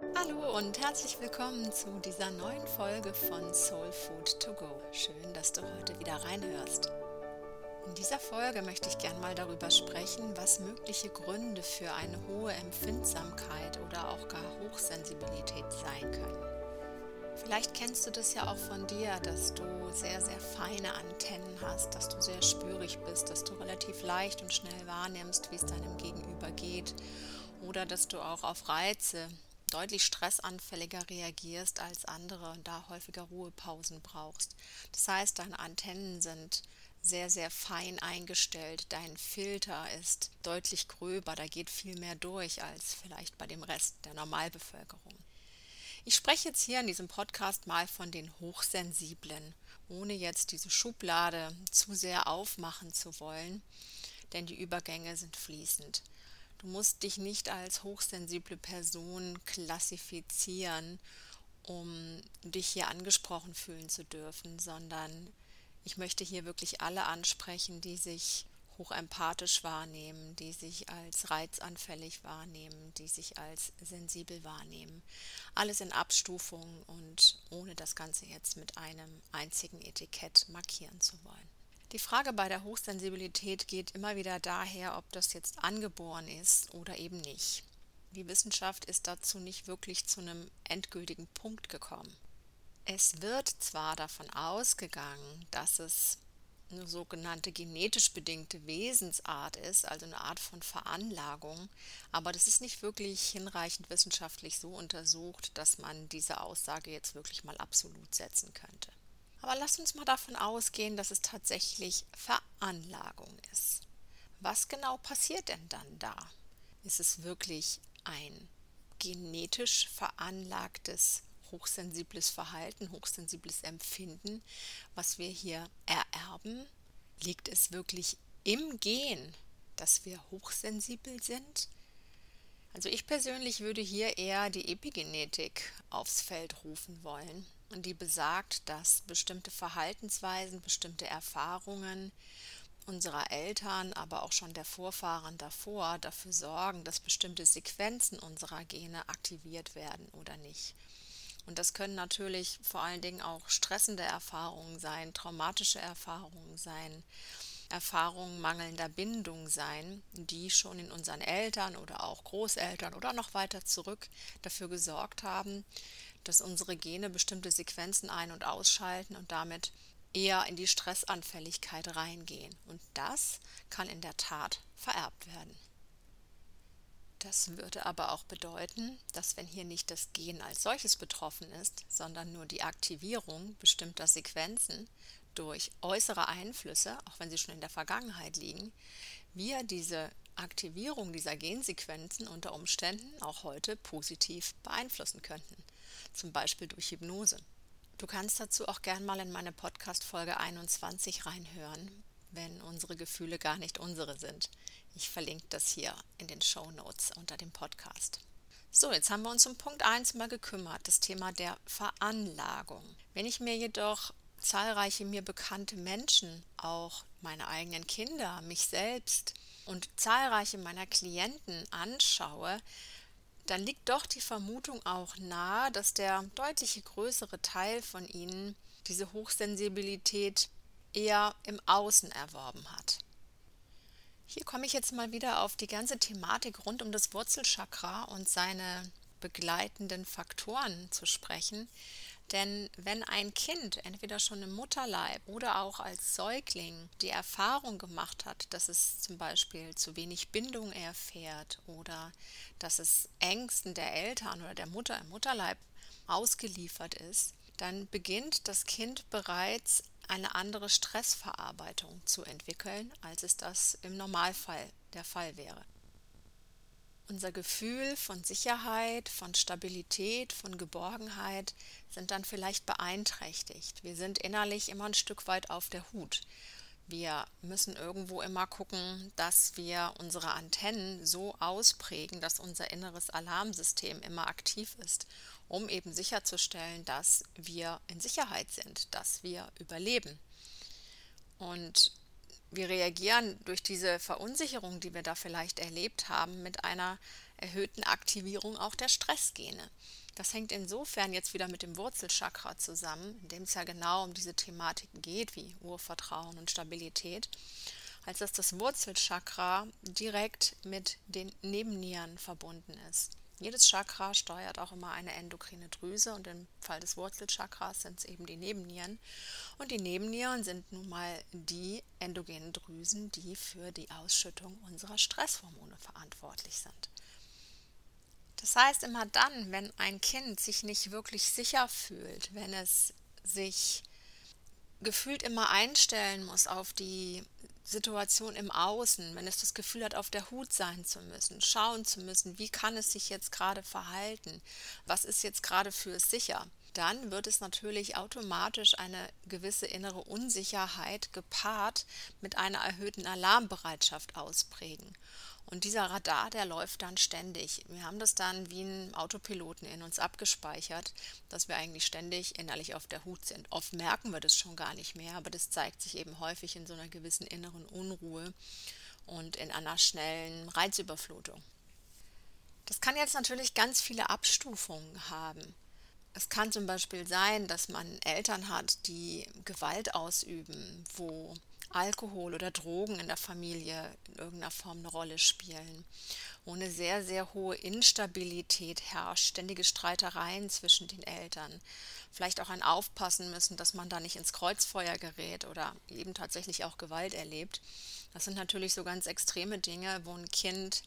Hallo und herzlich willkommen zu dieser neuen Folge von Soul Food to Go. Schön, dass du heute wieder reinhörst. In dieser Folge möchte ich gern mal darüber sprechen, was mögliche Gründe für eine hohe Empfindsamkeit oder auch gar Hochsensibilität sein können. Vielleicht kennst du das ja auch von dir, dass du sehr, sehr feine Antennen hast, dass du sehr spürig bist, dass du relativ leicht und schnell wahrnimmst, wie es deinem Gegenüber geht oder dass du auch auf Reize deutlich stressanfälliger reagierst als andere und da häufiger Ruhepausen brauchst. Das heißt, deine Antennen sind sehr, sehr fein eingestellt. Dein Filter ist deutlich gröber, da geht viel mehr durch als vielleicht bei dem Rest der Normalbevölkerung. Ich spreche jetzt hier in diesem Podcast mal von den Hochsensiblen, ohne jetzt diese Schublade zu sehr aufmachen zu wollen, denn die Übergänge sind fließend. Du musst dich nicht als hochsensible Person klassifizieren, um dich hier angesprochen fühlen zu dürfen, sondern ich möchte hier wirklich alle ansprechen, die sich hochempathisch wahrnehmen, die sich als reizanfällig wahrnehmen, die sich als sensibel wahrnehmen. Alles in Abstufung und ohne das Ganze jetzt mit einem einzigen Etikett markieren zu wollen. Die Frage bei der Hochsensibilität geht immer wieder daher, ob das jetzt angeboren ist oder eben nicht. Die Wissenschaft ist dazu nicht wirklich zu einem endgültigen Punkt gekommen. Es wird zwar davon ausgegangen, dass es eine sogenannte genetisch bedingte Wesensart ist, also eine Art von Veranlagung, aber das ist nicht wirklich hinreichend wissenschaftlich so untersucht, dass man diese Aussage jetzt wirklich mal absolut setzen könnte. Aber lass uns mal davon ausgehen, dass es tatsächlich Veranlagung ist. Was genau passiert denn dann da? Ist es wirklich ein genetisch veranlagtes hochsensibles Verhalten, hochsensibles Empfinden, was wir hier ererben? Liegt es wirklich im Gen, dass wir hochsensibel sind? Also ich persönlich würde hier eher die Epigenetik aufs Feld rufen wollen die besagt, dass bestimmte Verhaltensweisen, bestimmte Erfahrungen unserer Eltern, aber auch schon der Vorfahren davor dafür sorgen, dass bestimmte Sequenzen unserer Gene aktiviert werden oder nicht. Und das können natürlich vor allen Dingen auch stressende Erfahrungen sein, traumatische Erfahrungen sein, Erfahrungen mangelnder Bindung sein, die schon in unseren Eltern oder auch Großeltern oder noch weiter zurück dafür gesorgt haben, dass unsere Gene bestimmte Sequenzen ein- und ausschalten und damit eher in die Stressanfälligkeit reingehen. Und das kann in der Tat vererbt werden. Das würde aber auch bedeuten, dass wenn hier nicht das Gen als solches betroffen ist, sondern nur die Aktivierung bestimmter Sequenzen durch äußere Einflüsse, auch wenn sie schon in der Vergangenheit liegen, wir diese Aktivierung dieser Gensequenzen unter Umständen auch heute positiv beeinflussen könnten zum Beispiel durch Hypnose. Du kannst dazu auch gern mal in meine Podcast-Folge 21 reinhören, wenn unsere Gefühle gar nicht unsere sind. Ich verlinke das hier in den Show Notes unter dem Podcast. So, jetzt haben wir uns um Punkt 1 mal gekümmert, das Thema der Veranlagung. Wenn ich mir jedoch zahlreiche mir bekannte Menschen, auch meine eigenen Kinder, mich selbst und zahlreiche meiner Klienten anschaue, dann liegt doch die Vermutung auch nahe, dass der deutlich größere Teil von ihnen diese Hochsensibilität eher im Außen erworben hat. Hier komme ich jetzt mal wieder auf die ganze Thematik rund um das Wurzelchakra und seine begleitenden Faktoren zu sprechen, denn wenn ein Kind entweder schon im Mutterleib oder auch als Säugling die Erfahrung gemacht hat, dass es zum Beispiel zu wenig Bindung erfährt oder dass es Ängsten der Eltern oder der Mutter im Mutterleib ausgeliefert ist, dann beginnt das Kind bereits eine andere Stressverarbeitung zu entwickeln, als es das im Normalfall der Fall wäre. Unser Gefühl von Sicherheit, von Stabilität, von Geborgenheit sind dann vielleicht beeinträchtigt. Wir sind innerlich immer ein Stück weit auf der Hut. Wir müssen irgendwo immer gucken, dass wir unsere Antennen so ausprägen, dass unser inneres Alarmsystem immer aktiv ist, um eben sicherzustellen, dass wir in Sicherheit sind, dass wir überleben. Und wir reagieren durch diese Verunsicherung, die wir da vielleicht erlebt haben, mit einer erhöhten Aktivierung auch der Stressgene. Das hängt insofern jetzt wieder mit dem Wurzelchakra zusammen, in dem es ja genau um diese Thematiken geht, wie Urvertrauen und Stabilität, als dass das Wurzelchakra direkt mit den Nebennieren verbunden ist. Jedes Chakra steuert auch immer eine endokrine Drüse und im Fall des Wurzelchakras sind es eben die Nebennieren. Und die Nebennieren sind nun mal die endogenen Drüsen, die für die Ausschüttung unserer Stresshormone verantwortlich sind. Das heißt, immer dann, wenn ein Kind sich nicht wirklich sicher fühlt, wenn es sich gefühlt immer einstellen muss auf die Situation im Außen, wenn es das Gefühl hat, auf der Hut sein zu müssen, schauen zu müssen, wie kann es sich jetzt gerade verhalten, was ist jetzt gerade für es sicher, dann wird es natürlich automatisch eine gewisse innere Unsicherheit gepaart mit einer erhöhten Alarmbereitschaft ausprägen. Und dieser Radar, der läuft dann ständig. Wir haben das dann wie ein Autopiloten in uns abgespeichert, dass wir eigentlich ständig innerlich auf der Hut sind. Oft merken wir das schon gar nicht mehr, aber das zeigt sich eben häufig in so einer gewissen inneren Unruhe und in einer schnellen Reizüberflutung. Das kann jetzt natürlich ganz viele Abstufungen haben. Es kann zum Beispiel sein, dass man Eltern hat, die Gewalt ausüben, wo Alkohol oder Drogen in der Familie in irgendeiner Form eine Rolle spielen, wo eine sehr, sehr hohe Instabilität herrscht, ständige Streitereien zwischen den Eltern, vielleicht auch ein Aufpassen müssen, dass man da nicht ins Kreuzfeuer gerät oder eben tatsächlich auch Gewalt erlebt. Das sind natürlich so ganz extreme Dinge, wo ein Kind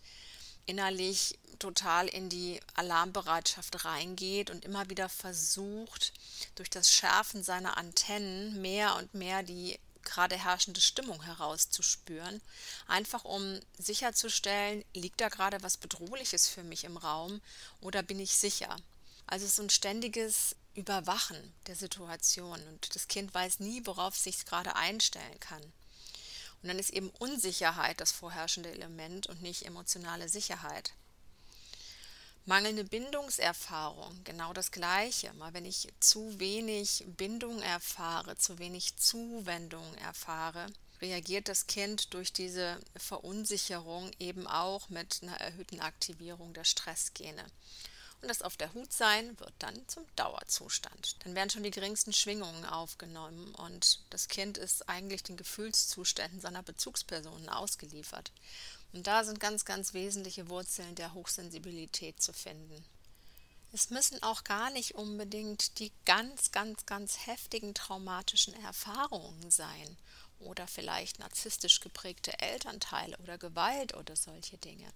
innerlich total in die Alarmbereitschaft reingeht und immer wieder versucht, durch das Schärfen seiner Antennen mehr und mehr die gerade herrschende Stimmung herauszuspüren, einfach um sicherzustellen, liegt da gerade was Bedrohliches für mich im Raum oder bin ich sicher. Also so ein ständiges Überwachen der Situation und das Kind weiß nie, worauf es sich gerade einstellen kann. Und dann ist eben Unsicherheit das vorherrschende Element und nicht emotionale Sicherheit. Mangelnde Bindungserfahrung, genau das Gleiche. Mal wenn ich zu wenig Bindung erfahre, zu wenig Zuwendung erfahre, reagiert das Kind durch diese Verunsicherung eben auch mit einer erhöhten Aktivierung der Stressgene. Und das auf der Hut sein wird dann zum Dauerzustand. Dann werden schon die geringsten Schwingungen aufgenommen und das Kind ist eigentlich den Gefühlszuständen seiner Bezugspersonen ausgeliefert. Und da sind ganz, ganz wesentliche Wurzeln der Hochsensibilität zu finden. Es müssen auch gar nicht unbedingt die ganz, ganz, ganz heftigen traumatischen Erfahrungen sein oder vielleicht narzisstisch geprägte Elternteile oder Gewalt oder solche Dinge.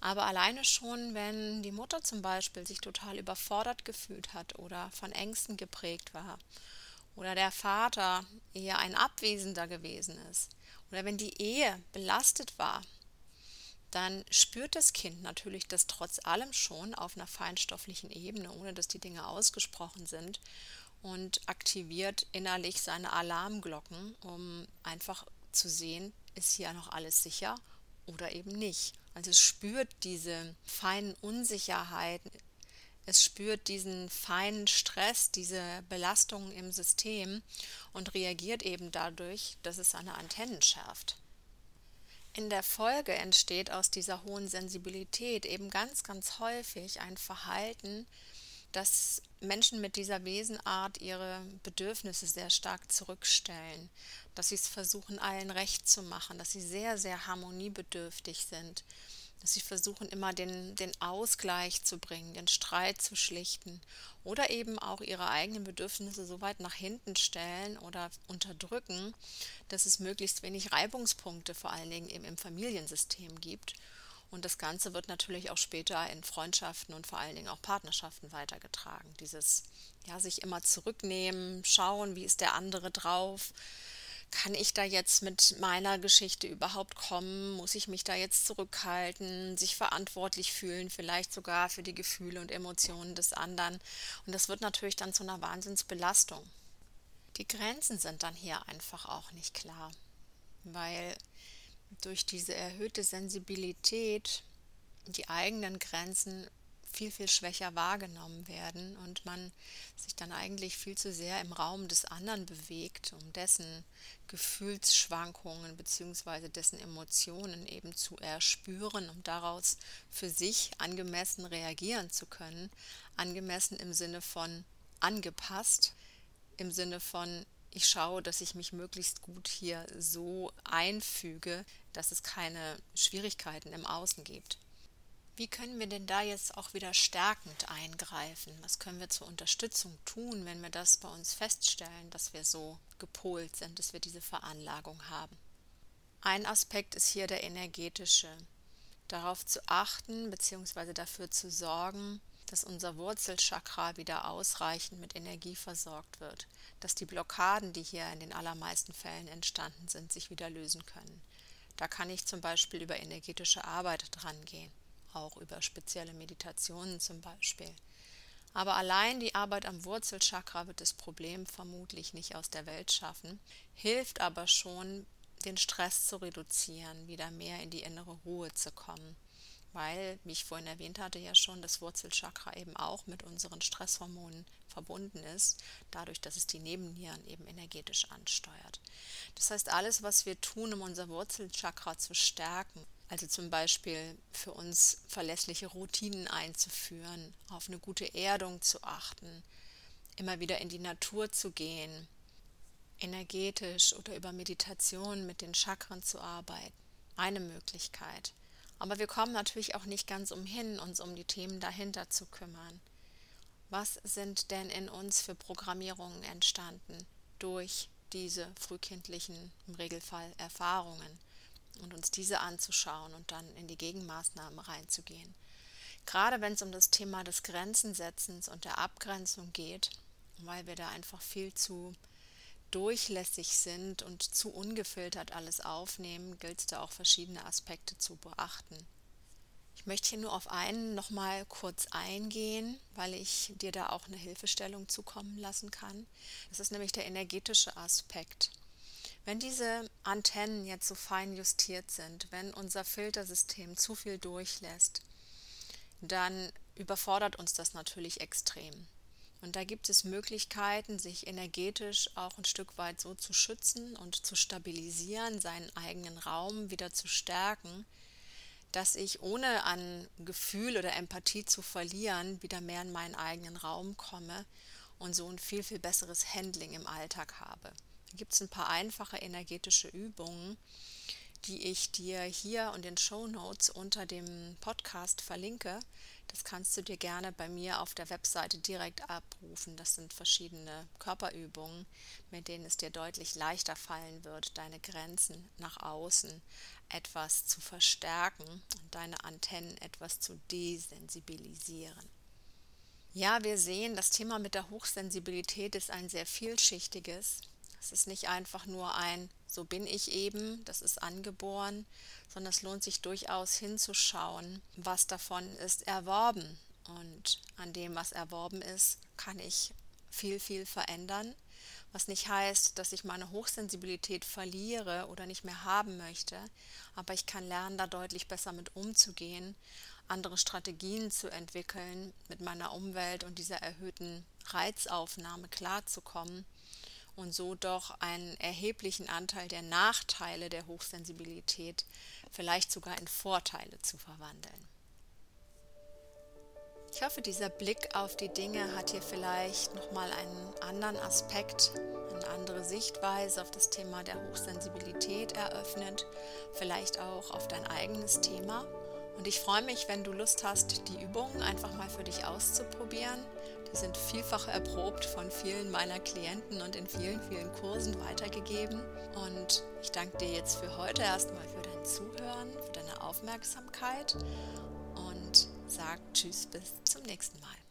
Aber alleine schon, wenn die Mutter zum Beispiel sich total überfordert gefühlt hat oder von Ängsten geprägt war oder der Vater eher ein Abwesender gewesen ist oder wenn die Ehe belastet war dann spürt das Kind natürlich das trotz allem schon auf einer feinstofflichen Ebene, ohne dass die Dinge ausgesprochen sind und aktiviert innerlich seine Alarmglocken, um einfach zu sehen, ist hier noch alles sicher oder eben nicht. Also es spürt diese feinen Unsicherheiten, es spürt diesen feinen Stress, diese Belastungen im System und reagiert eben dadurch, dass es seine Antennen schärft. In der Folge entsteht aus dieser hohen Sensibilität eben ganz, ganz häufig ein Verhalten, dass Menschen mit dieser Wesenart ihre Bedürfnisse sehr stark zurückstellen, dass sie es versuchen, allen recht zu machen, dass sie sehr, sehr harmoniebedürftig sind, dass sie versuchen, immer den, den Ausgleich zu bringen, den Streit zu schlichten oder eben auch ihre eigenen Bedürfnisse so weit nach hinten stellen oder unterdrücken, dass es möglichst wenig Reibungspunkte vor allen Dingen eben im Familiensystem gibt. Und das Ganze wird natürlich auch später in Freundschaften und vor allen Dingen auch Partnerschaften weitergetragen. Dieses, ja, sich immer zurücknehmen, schauen, wie ist der andere drauf, kann ich da jetzt mit meiner Geschichte überhaupt kommen? Muss ich mich da jetzt zurückhalten, sich verantwortlich fühlen, vielleicht sogar für die Gefühle und Emotionen des anderen? Und das wird natürlich dann zu einer Wahnsinnsbelastung. Die Grenzen sind dann hier einfach auch nicht klar, weil durch diese erhöhte Sensibilität die eigenen Grenzen viel, viel schwächer wahrgenommen werden und man sich dann eigentlich viel zu sehr im Raum des anderen bewegt, um dessen Gefühlsschwankungen bzw. dessen Emotionen eben zu erspüren, um daraus für sich angemessen reagieren zu können. Angemessen im Sinne von angepasst, im Sinne von ich schaue, dass ich mich möglichst gut hier so einfüge, dass es keine Schwierigkeiten im Außen gibt. Wie können wir denn da jetzt auch wieder stärkend eingreifen? Was können wir zur Unterstützung tun, wenn wir das bei uns feststellen, dass wir so gepolt sind, dass wir diese Veranlagung haben? Ein Aspekt ist hier der energetische. Darauf zu achten bzw. dafür zu sorgen, dass unser Wurzelchakra wieder ausreichend mit Energie versorgt wird, dass die Blockaden, die hier in den allermeisten Fällen entstanden sind, sich wieder lösen können. Da kann ich zum Beispiel über energetische Arbeit dran gehen auch über spezielle Meditationen zum Beispiel. Aber allein die Arbeit am Wurzelchakra wird das Problem vermutlich nicht aus der Welt schaffen, hilft aber schon, den Stress zu reduzieren, wieder mehr in die innere Ruhe zu kommen. Weil, wie ich vorhin erwähnt hatte, ja schon das Wurzelchakra eben auch mit unseren Stresshormonen verbunden ist, dadurch, dass es die Nebennieren eben energetisch ansteuert. Das heißt, alles, was wir tun, um unser Wurzelchakra zu stärken, also zum Beispiel für uns verlässliche Routinen einzuführen, auf eine gute Erdung zu achten, immer wieder in die Natur zu gehen, energetisch oder über Meditation mit den Chakren zu arbeiten. Eine Möglichkeit. Aber wir kommen natürlich auch nicht ganz umhin, uns um die Themen dahinter zu kümmern. Was sind denn in uns für Programmierungen entstanden durch diese frühkindlichen, im Regelfall Erfahrungen? und uns diese anzuschauen und dann in die Gegenmaßnahmen reinzugehen. Gerade wenn es um das Thema des Grenzensetzens und der Abgrenzung geht, weil wir da einfach viel zu durchlässig sind und zu ungefiltert alles aufnehmen, gilt es da auch verschiedene Aspekte zu beachten. Ich möchte hier nur auf einen nochmal kurz eingehen, weil ich dir da auch eine Hilfestellung zukommen lassen kann. Das ist nämlich der energetische Aspekt. Wenn diese Antennen jetzt so fein justiert sind, wenn unser Filtersystem zu viel durchlässt, dann überfordert uns das natürlich extrem. Und da gibt es Möglichkeiten, sich energetisch auch ein Stück weit so zu schützen und zu stabilisieren, seinen eigenen Raum wieder zu stärken, dass ich ohne an Gefühl oder Empathie zu verlieren wieder mehr in meinen eigenen Raum komme und so ein viel, viel besseres Handling im Alltag habe gibt es ein paar einfache energetische Übungen, die ich dir hier und in Show Notes unter dem Podcast verlinke. Das kannst du dir gerne bei mir auf der Webseite direkt abrufen. Das sind verschiedene Körperübungen, mit denen es dir deutlich leichter fallen wird, deine Grenzen nach außen etwas zu verstärken und deine Antennen etwas zu desensibilisieren. Ja, wir sehen, das Thema mit der Hochsensibilität ist ein sehr vielschichtiges. Es ist nicht einfach nur ein, so bin ich eben, das ist angeboren, sondern es lohnt sich durchaus hinzuschauen, was davon ist erworben. Und an dem, was erworben ist, kann ich viel, viel verändern. Was nicht heißt, dass ich meine Hochsensibilität verliere oder nicht mehr haben möchte, aber ich kann lernen, da deutlich besser mit umzugehen, andere Strategien zu entwickeln, mit meiner Umwelt und dieser erhöhten Reizaufnahme klarzukommen und so doch einen erheblichen Anteil der Nachteile der Hochsensibilität vielleicht sogar in Vorteile zu verwandeln. Ich hoffe, dieser Blick auf die Dinge hat dir vielleicht nochmal einen anderen Aspekt, eine andere Sichtweise auf das Thema der Hochsensibilität eröffnet, vielleicht auch auf dein eigenes Thema. Und ich freue mich, wenn du Lust hast, die Übungen einfach mal für dich auszuprobieren sind vielfach erprobt von vielen meiner Klienten und in vielen, vielen Kursen weitergegeben. Und ich danke dir jetzt für heute erstmal für dein Zuhören, für deine Aufmerksamkeit und sage Tschüss bis zum nächsten Mal.